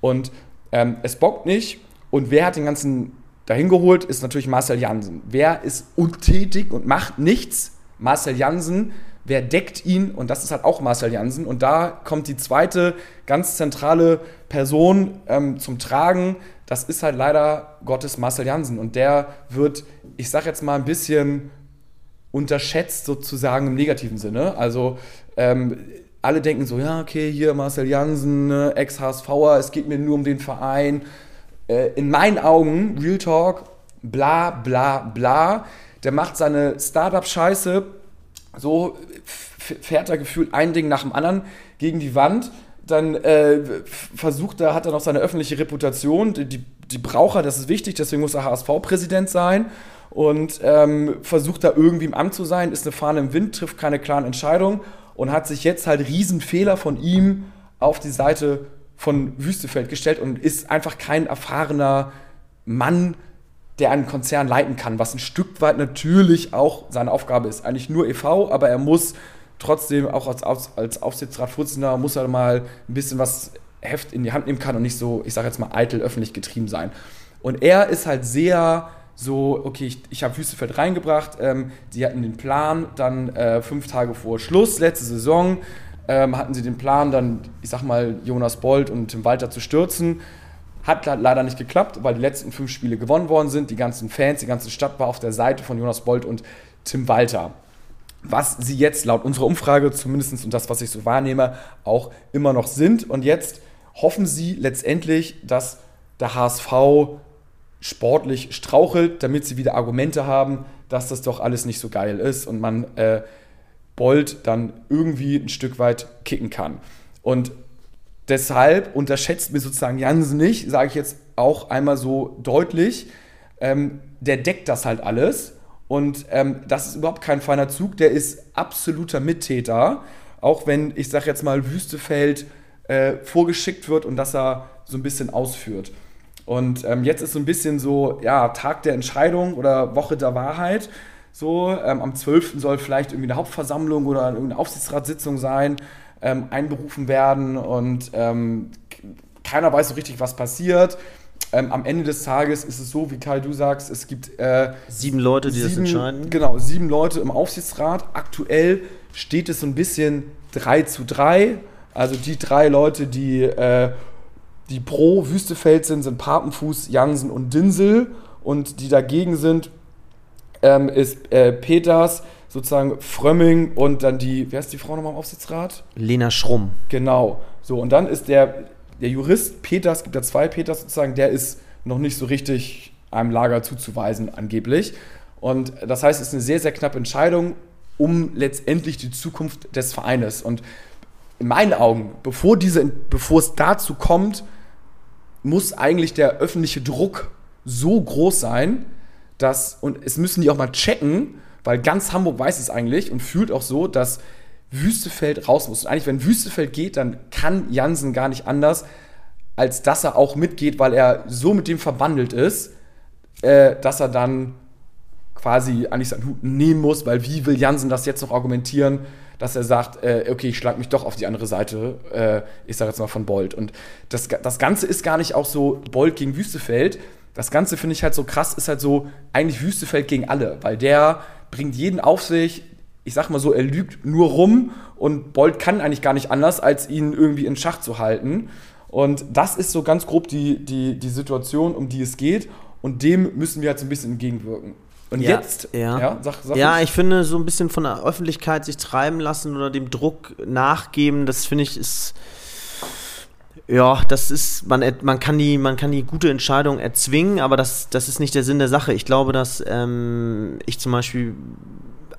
Speaker 1: und ähm, es bockt nicht. Und wer hat den ganzen dahin geholt, ist natürlich Marcel Jansen. Wer ist untätig und macht nichts? Marcel Jansen, wer deckt ihn? Und das ist halt auch Marcel Jansen. Und da kommt die zweite ganz zentrale Person ähm, zum Tragen. Das ist halt leider Gottes Marcel Jansen. Und der wird, ich sag jetzt mal ein bisschen unterschätzt sozusagen im negativen Sinne. Also ähm, alle denken so, ja, okay, hier Marcel Jansen, ne, Ex-HSVer, es geht mir nur um den Verein. Äh, in meinen Augen, Real Talk, bla bla bla. Der macht seine Startup-Scheiße, so fährt er gefühlt ein Ding nach dem anderen gegen die Wand. Dann äh, versucht er, hat er noch seine öffentliche Reputation, die, die, die braucht er, das ist wichtig, deswegen muss er HSV-Präsident sein und ähm, versucht da irgendwie im Amt zu sein, ist eine Fahne im Wind, trifft keine klaren Entscheidungen und hat sich jetzt halt Riesenfehler von ihm auf die Seite von Wüstefeld gestellt und ist einfach kein erfahrener Mann, der einen Konzern leiten kann, was ein Stück weit natürlich auch seine Aufgabe ist. Eigentlich nur e.V., aber er muss trotzdem auch als, als Aufsichtsratsvorsitzender muss er mal ein bisschen was Heft in die Hand nehmen kann und nicht so, ich sage jetzt mal, eitel öffentlich getrieben sein. Und er ist halt sehr so, okay, ich, ich habe Wüstefeld reingebracht, ähm, die hatten den Plan, dann äh, fünf Tage vor Schluss, letzte Saison, ähm, hatten sie den Plan, dann, ich sag mal, Jonas Bold und Tim Walter zu stürzen. Hat leider nicht geklappt, weil die letzten fünf Spiele gewonnen worden sind. Die ganzen Fans, die ganze Stadt war auf der Seite von Jonas Bold und Tim Walter. Was sie jetzt laut unserer Umfrage zumindest und das, was ich so wahrnehme, auch immer noch sind. Und jetzt hoffen sie letztendlich, dass der HSV sportlich strauchelt, damit sie wieder Argumente haben, dass das doch alles nicht so geil ist und man äh, Bolt dann irgendwie ein Stück weit kicken kann. Und deshalb unterschätzt mir sozusagen Jansen nicht, sage ich jetzt auch einmal so deutlich, ähm, der deckt das halt alles. Und ähm, das ist überhaupt kein feiner Zug, der ist absoluter Mittäter. Auch wenn, ich sage jetzt mal, Wüstefeld äh, vorgeschickt wird und dass er so ein bisschen ausführt. Und ähm, jetzt ist so ein bisschen so, ja, Tag der Entscheidung oder Woche der Wahrheit. So, ähm, am 12. soll vielleicht irgendwie eine Hauptversammlung oder eine Aufsichtsratssitzung sein, ähm, einberufen werden und ähm, keiner weiß so richtig, was passiert. Ähm, am Ende des Tages ist es so, wie Kai, du sagst, es gibt äh,
Speaker 2: sieben Leute, die sieben, das entscheiden.
Speaker 1: Genau, sieben Leute im Aufsichtsrat. Aktuell steht es so ein bisschen 3 zu 3. Also die drei Leute, die äh, die pro Wüstefeld sind, sind Papenfuß, Jansen und Dinsel. Und die dagegen sind, ähm, ist äh, Peters, sozusagen Frömming und dann die, wer ist die Frau nochmal im Aufsichtsrat?
Speaker 2: Lena Schrumm.
Speaker 1: Genau. So, und dann ist der, der Jurist Peters, gibt ja zwei Peters sozusagen, der ist noch nicht so richtig einem Lager zuzuweisen, angeblich. Und das heißt, es ist eine sehr, sehr knappe Entscheidung um letztendlich die Zukunft des Vereines. Und in meinen Augen, bevor, diese, bevor es dazu kommt, muss eigentlich der öffentliche Druck so groß sein, dass, und es müssen die auch mal checken, weil ganz Hamburg weiß es eigentlich und fühlt auch so, dass Wüstefeld raus muss. Und eigentlich, wenn Wüstefeld geht, dann kann Jansen gar nicht anders, als dass er auch mitgeht, weil er so mit dem verbandelt ist, äh, dass er dann quasi eigentlich seinen Hut nehmen muss, weil wie will Jansen das jetzt noch argumentieren, dass er sagt, äh, okay, ich schlage mich doch auf die andere Seite, äh, ich sage jetzt mal von Bolt. Und das, das Ganze ist gar nicht auch so Bolt gegen Wüstefeld. Das Ganze finde ich halt so krass, ist halt so eigentlich Wüstefeld gegen alle, weil der bringt jeden auf sich. Ich sag mal so, er lügt nur rum und Bolt kann eigentlich gar nicht anders, als ihn irgendwie in Schach zu halten. Und das ist so ganz grob die, die, die Situation, um die es geht. Und dem müssen wir halt so ein bisschen entgegenwirken. Und ja, jetzt,
Speaker 2: ja, ja, sag, sag ja ich finde, so ein bisschen von der Öffentlichkeit sich treiben lassen oder dem Druck nachgeben, das finde ich ist. Ja, das ist, man, man, kann die, man kann die gute Entscheidung erzwingen, aber das, das ist nicht der Sinn der Sache. Ich glaube, dass ähm, ich zum Beispiel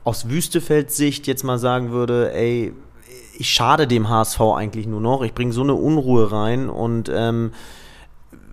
Speaker 2: aus Wüstefeld-Sicht jetzt mal sagen würde, ey, ich schade dem HSV eigentlich nur noch. Ich bringe so eine Unruhe rein und ähm,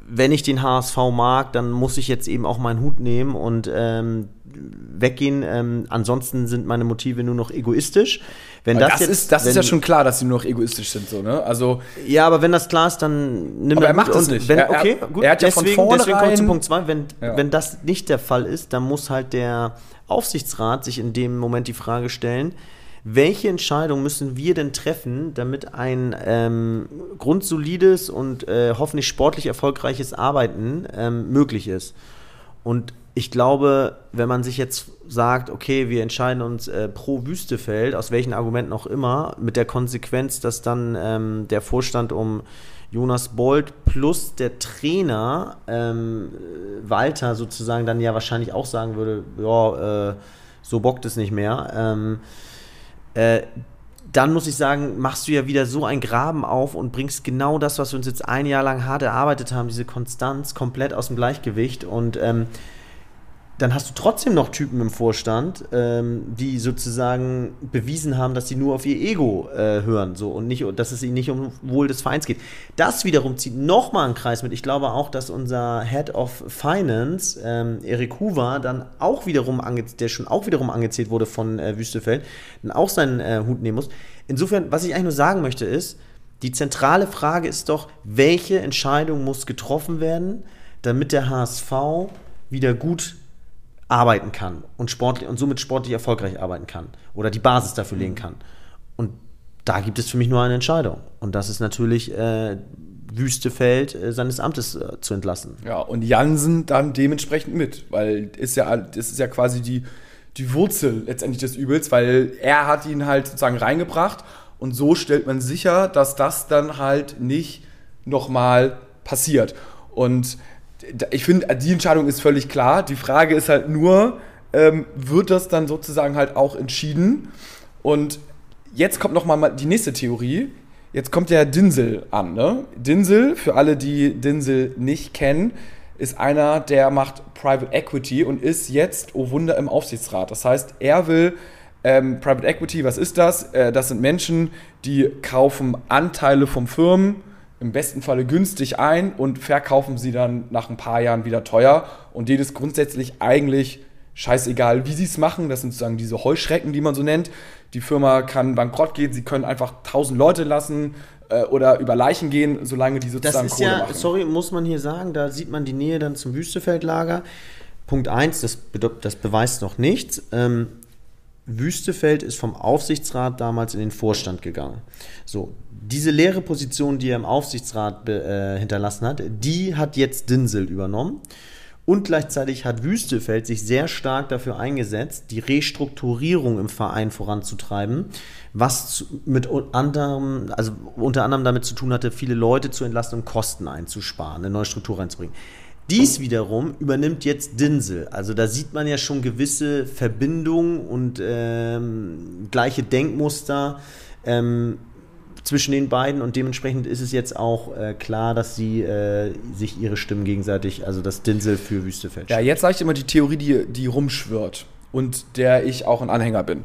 Speaker 2: wenn ich den HSV mag, dann muss ich jetzt eben auch meinen Hut nehmen und ähm, weggehen. Ähm, ansonsten sind meine Motive nur noch egoistisch.
Speaker 1: Wenn das, das, jetzt, ist, das wenn, ist ja schon klar, dass sie nur noch egoistisch sind, so, ne? Also,
Speaker 2: ja, aber wenn das klar ist, dann
Speaker 1: nimm Aber er macht das nicht.
Speaker 2: Wenn, okay, er, gut. Er hat ja deswegen, von deswegen kommt zu Punkt 2. Wenn, ja. wenn das nicht der Fall ist, dann muss halt der Aufsichtsrat sich in dem Moment die Frage stellen, welche Entscheidung müssen wir denn treffen, damit ein ähm, grundsolides und äh, hoffentlich sportlich erfolgreiches Arbeiten ähm, möglich ist? Und ich glaube, wenn man sich jetzt sagt, okay, wir entscheiden uns äh, pro Wüstefeld, aus welchen Argumenten auch immer, mit der Konsequenz, dass dann ähm, der Vorstand um Jonas Bold plus der Trainer ähm, Walter sozusagen dann ja wahrscheinlich auch sagen würde, ja, äh, so bockt es nicht mehr. Ähm, äh, dann muss ich sagen, machst du ja wieder so einen Graben auf und bringst genau das, was wir uns jetzt ein Jahr lang hart erarbeitet haben, diese Konstanz komplett aus dem Gleichgewicht und ähm, dann hast du trotzdem noch Typen im Vorstand, ähm, die sozusagen bewiesen haben, dass sie nur auf ihr Ego äh, hören so, und nicht, dass es ihnen nicht um Wohl des Vereins geht. Das wiederum zieht nochmal einen Kreis mit. Ich glaube auch, dass unser Head of Finance, ähm, Erik Hoover, dann auch wiederum, der schon auch wiederum angezählt wurde von äh, Wüstefeld, dann auch seinen äh, Hut nehmen muss. Insofern, was ich eigentlich nur sagen möchte, ist, die zentrale Frage ist doch, welche Entscheidung muss getroffen werden, damit der HSV wieder gut arbeiten kann und sportlich und somit sportlich erfolgreich arbeiten kann oder die Basis dafür legen kann. Und da gibt es für mich nur eine Entscheidung. Und das ist natürlich äh, Wüstefeld äh, seines Amtes äh, zu entlassen.
Speaker 1: Ja, und Jansen dann dementsprechend mit, weil ist ja, das ist ja quasi die, die Wurzel letztendlich des Übels, weil er hat ihn halt sozusagen reingebracht und so stellt man sicher, dass das dann halt nicht nochmal passiert. Und ich finde, die Entscheidung ist völlig klar. Die Frage ist halt nur, ähm, wird das dann sozusagen halt auch entschieden? Und jetzt kommt noch mal die nächste Theorie. Jetzt kommt der Dinsel an. Ne? Dinsel, für alle, die Dinsel nicht kennen, ist einer, der macht Private Equity und ist jetzt, oh Wunder, im Aufsichtsrat. Das heißt, er will ähm, Private Equity, was ist das? Äh, das sind Menschen, die kaufen Anteile von Firmen im besten Falle günstig ein und verkaufen sie dann nach ein paar Jahren wieder teuer. Und denen ist grundsätzlich eigentlich scheißegal, wie sie es machen. Das sind sozusagen diese Heuschrecken, die man so nennt. Die Firma kann bankrott gehen, sie können einfach tausend Leute lassen äh, oder über Leichen gehen, solange die sozusagen
Speaker 2: das ist Kohle ja, machen. Sorry, muss man hier sagen, da sieht man die Nähe dann zum Wüstefeldlager. Punkt 1, das, das beweist noch nichts. Ähm, Wüstefeld ist vom Aufsichtsrat damals in den Vorstand gegangen. So, diese leere Position, die er im Aufsichtsrat äh, hinterlassen hat, die hat jetzt Dinsel übernommen. Und gleichzeitig hat Wüstefeld sich sehr stark dafür eingesetzt, die Restrukturierung im Verein voranzutreiben, was mit anderem, also unter anderem damit zu tun hatte, viele Leute zu entlasten und Kosten einzusparen, eine neue Struktur reinzubringen. Dies wiederum übernimmt jetzt Dinsel. Also da sieht man ja schon gewisse Verbindungen und ähm, gleiche Denkmuster ähm, zwischen den beiden und dementsprechend ist es jetzt auch äh, klar, dass sie äh, sich ihre Stimmen gegenseitig, also das Dinsel für Wüstefeld.
Speaker 1: Ja, jetzt sage ich immer die Theorie, die, die rumschwirrt und der ich auch ein Anhänger bin.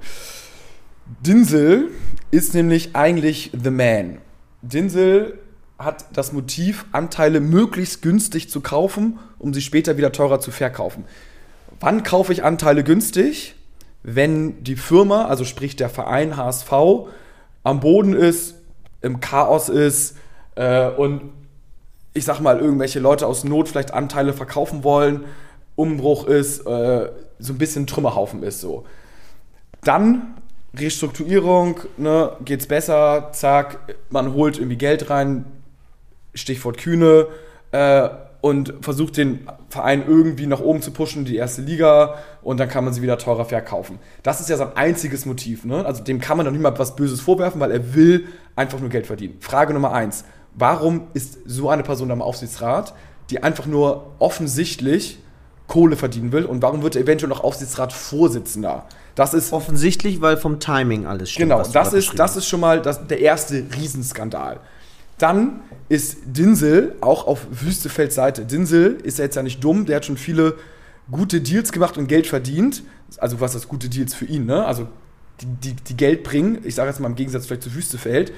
Speaker 1: Dinsel ist nämlich eigentlich The Man. Dinsel hat das Motiv, Anteile möglichst günstig zu kaufen, um sie später wieder teurer zu verkaufen. Wann kaufe ich Anteile günstig? Wenn die Firma, also sprich der Verein HSV, am Boden ist, im Chaos ist äh, und ich sag mal, irgendwelche Leute aus Not vielleicht Anteile verkaufen wollen, Umbruch ist, äh, so ein bisschen Trümmerhaufen ist so. Dann Restrukturierung, ne, geht's besser, zack, man holt irgendwie Geld rein, Stichwort Kühne, äh, und versucht den Verein irgendwie nach oben zu pushen, die erste Liga, und dann kann man sie wieder teurer verkaufen. Das ist ja sein einziges Motiv. Ne? Also dem kann man doch nicht mal was Böses vorwerfen, weil er will einfach nur Geld verdienen. Frage Nummer eins. Warum ist so eine Person am Aufsichtsrat, die einfach nur offensichtlich Kohle verdienen will und warum wird er eventuell noch Aufsichtsratsvorsitzender?
Speaker 2: Das ist offensichtlich, weil vom Timing alles
Speaker 1: stimmt. Genau, das ist, das ist schon mal das, der erste Riesenskandal. Dann ist Dinsel auch auf Wüstefelds Seite. Dinsel ist ja jetzt ja nicht dumm, der hat schon viele gute Deals gemacht und Geld verdient. Also was das gute Deals für ihn, ne? Also die, die, die Geld bringen, ich sage jetzt mal im Gegensatz vielleicht zu Wüstefeld.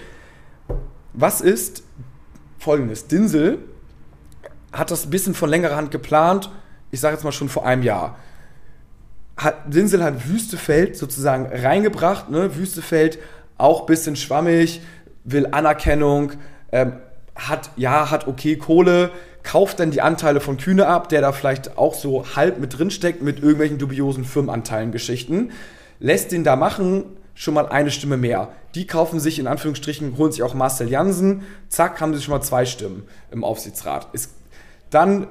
Speaker 1: Was ist folgendes? Dinsel hat das ein bisschen von längerer Hand geplant, ich sage jetzt mal schon vor einem Jahr. Hat, Dinsel hat Wüstefeld sozusagen reingebracht, ne? Wüstefeld auch ein bisschen schwammig, will Anerkennung, ähm, hat, ja, hat okay Kohle, kauft dann die Anteile von Kühne ab, der da vielleicht auch so halb mit drin steckt mit irgendwelchen dubiosen Firmenanteilen Geschichten, lässt den da machen, schon mal eine Stimme mehr. Die kaufen sich in Anführungsstrichen, holen sich auch Marcel Jansen, zack, haben sie schon mal zwei Stimmen im Aufsichtsrat. Ist, dann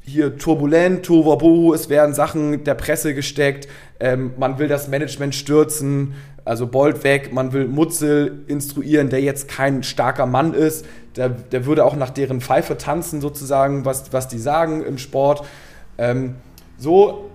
Speaker 1: hier turbulent, Tohuwabohu, es werden Sachen der Presse gesteckt, ähm, man will das Management stürzen, also Bolt weg, man will Mutzel instruieren, der jetzt kein starker Mann ist, der, der würde auch nach deren Pfeife tanzen sozusagen, was, was die sagen im Sport. Ähm, so,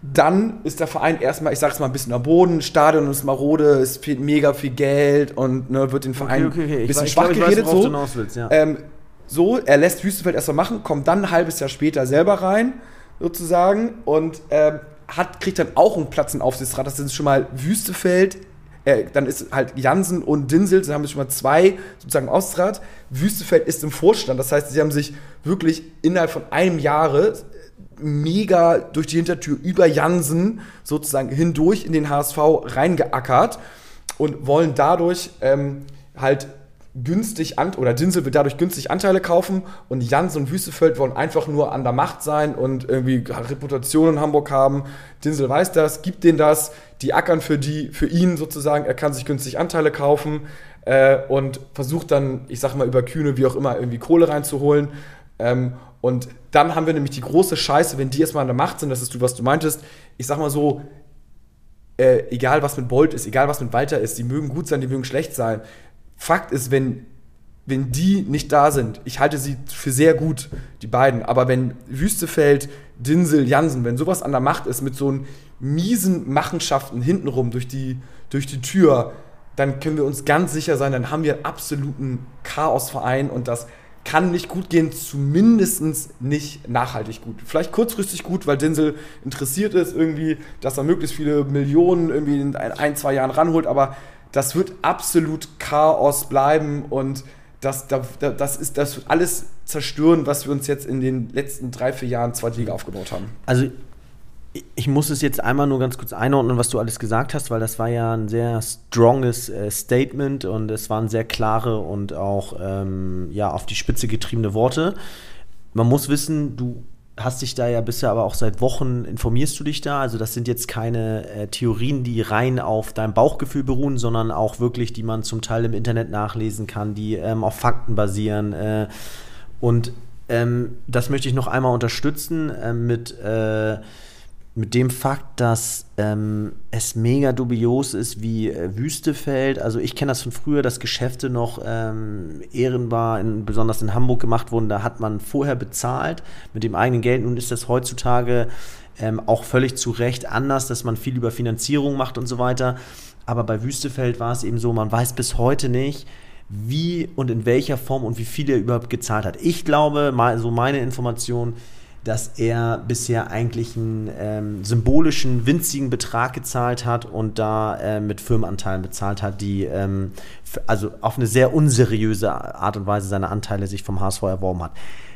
Speaker 1: dann ist der Verein erstmal, ich sag's mal, ein bisschen am Boden, Stadion ist marode, es fehlt mega viel Geld und ne, wird den Verein
Speaker 2: Okay, okay, okay.
Speaker 1: ein bisschen
Speaker 2: ich
Speaker 1: schwach
Speaker 2: glaub, ich weiß,
Speaker 1: geredet. so.
Speaker 2: willst, ja.
Speaker 1: ähm, so, er lässt Wüstefeld erstmal machen, kommt dann ein halbes Jahr später selber rein, sozusagen, und ähm, hat, kriegt dann auch einen Platz im Aufsichtsrat. Das sind schon mal Wüstefeld, äh, dann ist halt Jansen und Dinsel, dann haben wir schon mal zwei sozusagen im Aufsichtsrat. Wüstefeld ist im Vorstand, das heißt, sie haben sich wirklich innerhalb von einem Jahre mega durch die Hintertür über Jansen sozusagen hindurch in den HSV reingeackert und wollen dadurch ähm, halt günstig an oder Dinsel wird dadurch günstig Anteile kaufen und Jansen und Wüstefeld wollen einfach nur an der Macht sein und irgendwie Reputation in Hamburg haben. Dinsel weiß das, gibt denen das, die ackern für die, für ihn sozusagen, er kann sich günstig Anteile kaufen äh, und versucht dann, ich sag mal über Kühne, wie auch immer, irgendwie Kohle reinzuholen. Ähm, und dann haben wir nämlich die große Scheiße, wenn die erstmal an der Macht sind, das ist du, was du meintest, ich sag mal so, äh, egal was mit Bolt ist, egal was mit Walter ist, die mögen gut sein, die mögen schlecht sein. Fakt ist, wenn, wenn die nicht da sind, ich halte sie für sehr gut, die beiden, aber wenn Wüstefeld, Dinsel, Jansen, wenn sowas an der Macht ist mit so einen miesen Machenschaften hintenrum durch die, durch die Tür, dann können wir uns ganz sicher sein, dann haben wir absoluten Chaosverein und das kann nicht gut gehen, zumindest nicht nachhaltig gut. Vielleicht kurzfristig gut, weil Dinsel interessiert ist irgendwie, dass er möglichst viele Millionen irgendwie in ein zwei Jahren ranholt, aber das wird absolut Chaos bleiben und das, da- da- das, ist, das wird alles zerstören, was wir uns jetzt in den letzten drei, vier Jahren zweite Liga aufgebaut haben.
Speaker 2: Also ich- ich muss es jetzt einmal nur ganz kurz einordnen, was du alles gesagt hast, weil das war ja ein sehr stronges äh, Statement und es waren sehr klare und auch ähm, ja, auf die Spitze getriebene Worte. Man muss wissen, du hast dich da ja bisher aber auch seit Wochen informierst du dich da. Also das sind jetzt keine äh, Theorien, die rein auf deinem Bauchgefühl beruhen, sondern auch wirklich, die man zum Teil im Internet nachlesen kann, die ähm, auf Fakten basieren. Äh, und ähm, das möchte ich noch einmal unterstützen äh, mit, mit dem Fakt, dass ähm, es mega dubios ist, wie äh, Wüstefeld. Also ich kenne das von früher, dass Geschäfte noch ähm, ehrenbar, in, besonders in Hamburg gemacht wurden. Da hat man vorher bezahlt mit dem eigenen Geld. Nun ist das heutzutage ähm, auch völlig zu Recht anders, dass man viel über Finanzierung macht und so weiter. Aber bei Wüstefeld war es eben so, man weiß bis heute nicht, wie und in welcher Form und wie viel er überhaupt gezahlt hat. Ich glaube, mal so meine Information, dass er bisher eigentlich einen ähm, symbolischen, winzigen Betrag gezahlt hat und da äh, mit Firmenanteilen bezahlt hat, die ähm, also auf eine sehr unseriöse Art und Weise seine Anteile sich vom HSV erworben hat.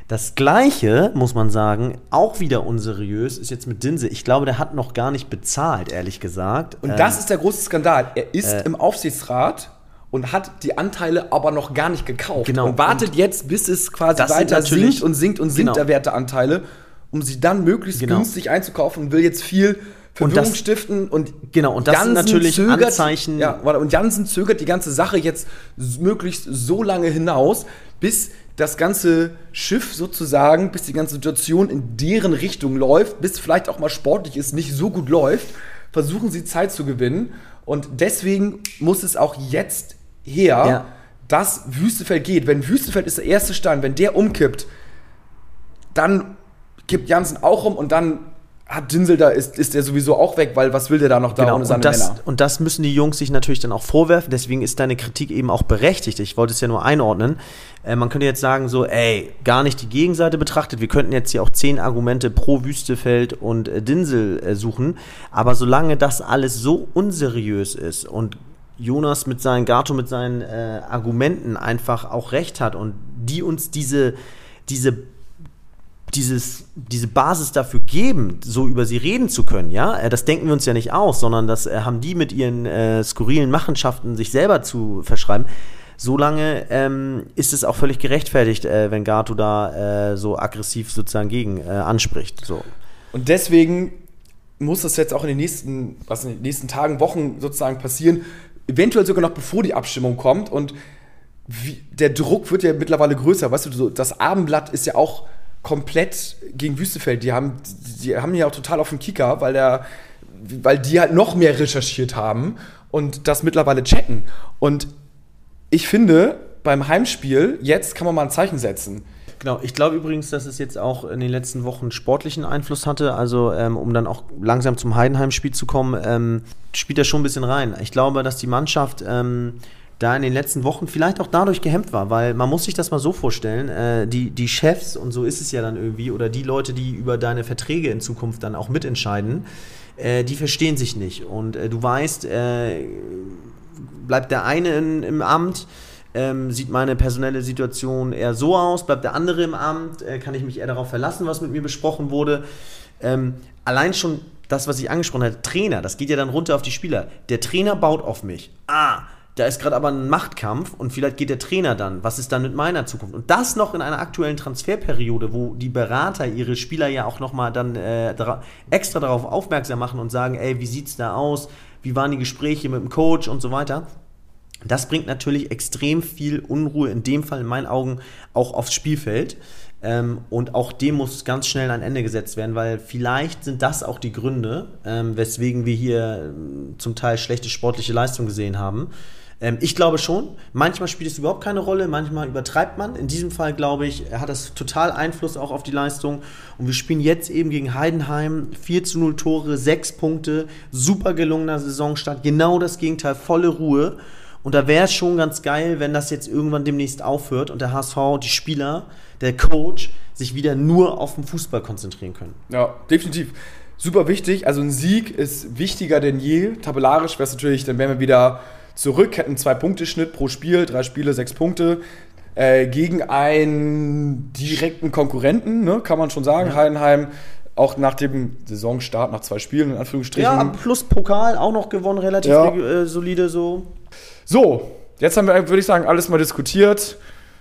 Speaker 2: Das gleiche, muss man sagen, auch wieder unseriös, ist jetzt mit Dinse. Ich glaube, der hat noch gar nicht bezahlt, ehrlich gesagt.
Speaker 1: Und
Speaker 2: Ähm,
Speaker 1: das ist der große Skandal. Er ist
Speaker 2: äh,
Speaker 1: im Aufsichtsrat und hat die Anteile aber noch gar nicht gekauft.
Speaker 2: Genau.
Speaker 1: Und wartet jetzt, bis es quasi weiter sinkt und sinkt und sinkt
Speaker 2: Genau.
Speaker 1: der Werteanteile, um sie dann möglichst
Speaker 2: Genau.
Speaker 1: günstig einzukaufen und will jetzt viel
Speaker 2: Und
Speaker 1: Verwirrung
Speaker 2: das-
Speaker 1: stiften und
Speaker 2: Genau, und das sind natürlich Anzeichen-
Speaker 1: Ja, und Jansen zögert die ganze Sache jetzt möglichst so lange hinaus, bis das ganze Schiff sozusagen, bis die ganze Situation in deren Richtung läuft, bis vielleicht auch mal sportlich ist, nicht so gut läuft, versuchen sie Zeit zu gewinnen. Und deswegen muss es auch jetzt her,
Speaker 2: Ja.
Speaker 1: dass Wüstefeld geht. Wenn Wüstefeld ist der erste Stein, wenn der umkippt, dann kippt Jansen auch um und dann hat Dinsel da, ist, ist der sowieso auch weg, weil was will der da noch da
Speaker 2: Genau,
Speaker 1: ohne seine
Speaker 2: und das,
Speaker 1: Männer?
Speaker 2: und das müssen die Jungs sich natürlich dann auch vorwerfen. Deswegen ist deine Kritik eben auch berechtigt. Ich wollte es ja nur einordnen. Äh, man könnte jetzt sagen, so, ey, gar nicht die Gegenseite betrachtet. Wir könnten jetzt hier auch zehn Argumente pro Wüstefeld und äh, Dinsel äh, suchen. Aber solange das alles so unseriös ist und Jonas mit seinen, Gato mit seinen äh, Argumenten einfach auch recht hat und die uns diese, diese dieses, diese Basis dafür geben, so über sie reden zu können, ja, Äh, das denken wir uns ja nicht aus, sondern das äh, haben die mit ihren äh, skurrilen Machenschaften sich selber zu verschreiben. Solange ähm, ist es auch völlig gerechtfertigt, äh, wenn Gato da äh, so aggressiv sozusagen gegen äh, anspricht. So.
Speaker 1: Und deswegen muss das jetzt auch in den nächsten, was in den nächsten Tagen, Wochen sozusagen passieren. Eventuell sogar noch bevor die Abstimmung kommt. Und wie, der Druck wird ja mittlerweile größer. Weißt du, so, das Abendblatt ist ja auch komplett gegen Wüstefeld. Die haben, die haben ja auch total auf den Kicker, weil der, weil die halt noch mehr recherchiert haben und das mittlerweile checken. Und ich finde, beim Heimspiel, jetzt kann man mal ein Zeichen setzen.
Speaker 2: Genau, ich glaube übrigens, dass es jetzt auch in den letzten Wochen sportlichen Einfluss hatte. Also, ähm, um dann auch langsam zum Heidenheim-Spiel zu kommen, ähm, spielt das schon ein bisschen rein. Ich glaube, dass die Mannschaft ähm, da in den letzten Wochen vielleicht auch dadurch gehemmt war, weil man muss sich das mal so vorstellen, äh, die, die Chefs, und so ist es ja dann irgendwie, oder die Leute, die über deine Verträge in Zukunft dann auch mitentscheiden, äh, die verstehen sich nicht. Und äh, du weißt, äh, bleibt der eine in, im Amt, ähm, sieht meine personelle Situation eher so aus, bleibt der andere im Amt, äh, kann ich mich eher darauf verlassen, was mit mir besprochen wurde. Ähm, allein schon das, was ich angesprochen habe, Trainer, das geht ja dann runter auf die Spieler. Der Trainer baut auf mich. Ah, da ist gerade aber ein Machtkampf und vielleicht geht der Trainer dann. Was ist dann mit meiner Zukunft? Und das noch in einer aktuellen Transferperiode, wo die Berater ihre Spieler ja auch nochmal dann äh, extra darauf aufmerksam machen und sagen, ey, wie sieht's da aus? Wie waren die Gespräche mit dem Coach und so weiter? Das bringt natürlich extrem viel Unruhe, in dem Fall in meinen Augen auch aufs Spielfeld. Ähm, und auch dem muss ganz schnell ein Ende gesetzt werden, weil vielleicht sind das auch die Gründe, ähm, weswegen wir hier ähm, zum Teil schlechte sportliche Leistung gesehen haben. Ähm, ich glaube schon, manchmal spielt es überhaupt keine Rolle, manchmal übertreibt man. In diesem Fall, glaube ich, hat das total Einfluss auch auf die Leistung. Und wir spielen jetzt eben gegen Heidenheim 4 zu 0 Tore, 6 Punkte, super gelungener Saisonstart, genau das Gegenteil, volle Ruhe. Und da wäre es schon ganz geil, wenn das jetzt irgendwann demnächst aufhört und der HSV, die Spieler, der Coach sich wieder nur auf den Fußball konzentrieren können.
Speaker 1: Ja, definitiv. Super wichtig. Also ein Sieg ist wichtiger denn je. Tabellarisch wäre es natürlich, dann wären wir wieder zurück, hätten zwei Punkte Schnitt pro Spiel, drei Spiele, sechs Punkte. Äh, gegen einen direkten Konkurrenten, ne, kann man schon sagen. Ja. Heidenheim auch nach dem Saisonstart, nach zwei Spielen in Anführungsstrichen. Ja,
Speaker 2: plus Pokal auch noch gewonnen, relativ ja. äh, solide so.
Speaker 1: So, jetzt haben wir, würde ich sagen, alles mal diskutiert.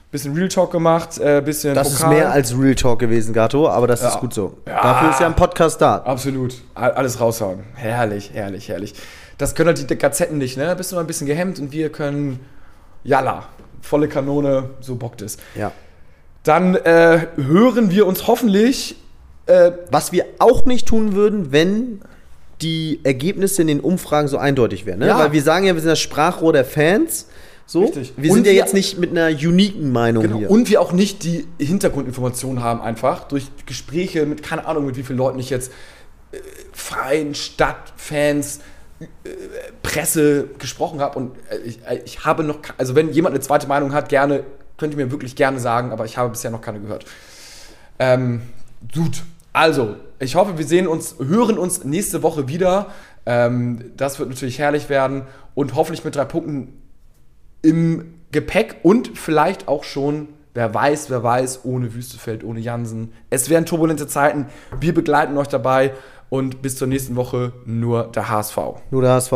Speaker 1: Bisschen Real Talk gemacht, äh, bisschen.
Speaker 2: Das Pokal. ist mehr als Real Talk gewesen, Gato, aber das ja. ist gut so. Ja. Dafür ist ja ein Podcast da.
Speaker 1: Absolut. Alles raushauen. Herrlich, herrlich, herrlich. Das können halt die Gazetten nicht, ne? Da bist du mal ein bisschen gehemmt und wir können. Jalla. Volle Kanone, so bockt es.
Speaker 2: Ja.
Speaker 1: Dann äh, hören wir uns hoffentlich.
Speaker 2: Äh, Was wir auch nicht tun würden, wenn die Ergebnisse in den Umfragen so eindeutig wären. Ne? Ja. Weil wir sagen ja, wir sind das Sprachrohr der Fans. So. Richtig. Wir sind ja jetzt nicht mit einer uniken Meinung genau. hier.
Speaker 1: Und wir auch nicht die Hintergrundinformationen haben, einfach durch Gespräche mit, keine Ahnung, mit wie vielen Leuten ich jetzt äh, freien Stadtfans, äh, Presse gesprochen habe. Und äh, ich, äh, ich habe noch, also wenn jemand eine zweite Meinung hat, gerne, könnt ihr mir wirklich gerne sagen, aber ich habe bisher noch keine gehört. Ähm, gut, also, ich hoffe, wir sehen uns, hören uns nächste Woche wieder. Ähm, das wird natürlich herrlich werden und hoffentlich mit drei Punkten im Gepäck und vielleicht auch schon, wer weiß, wer weiß, ohne Wüstefeld, ohne Jansen. Es werden turbulente Zeiten. Wir begleiten euch dabei und bis zur nächsten Woche nur der HSV.
Speaker 2: Nur der HSV.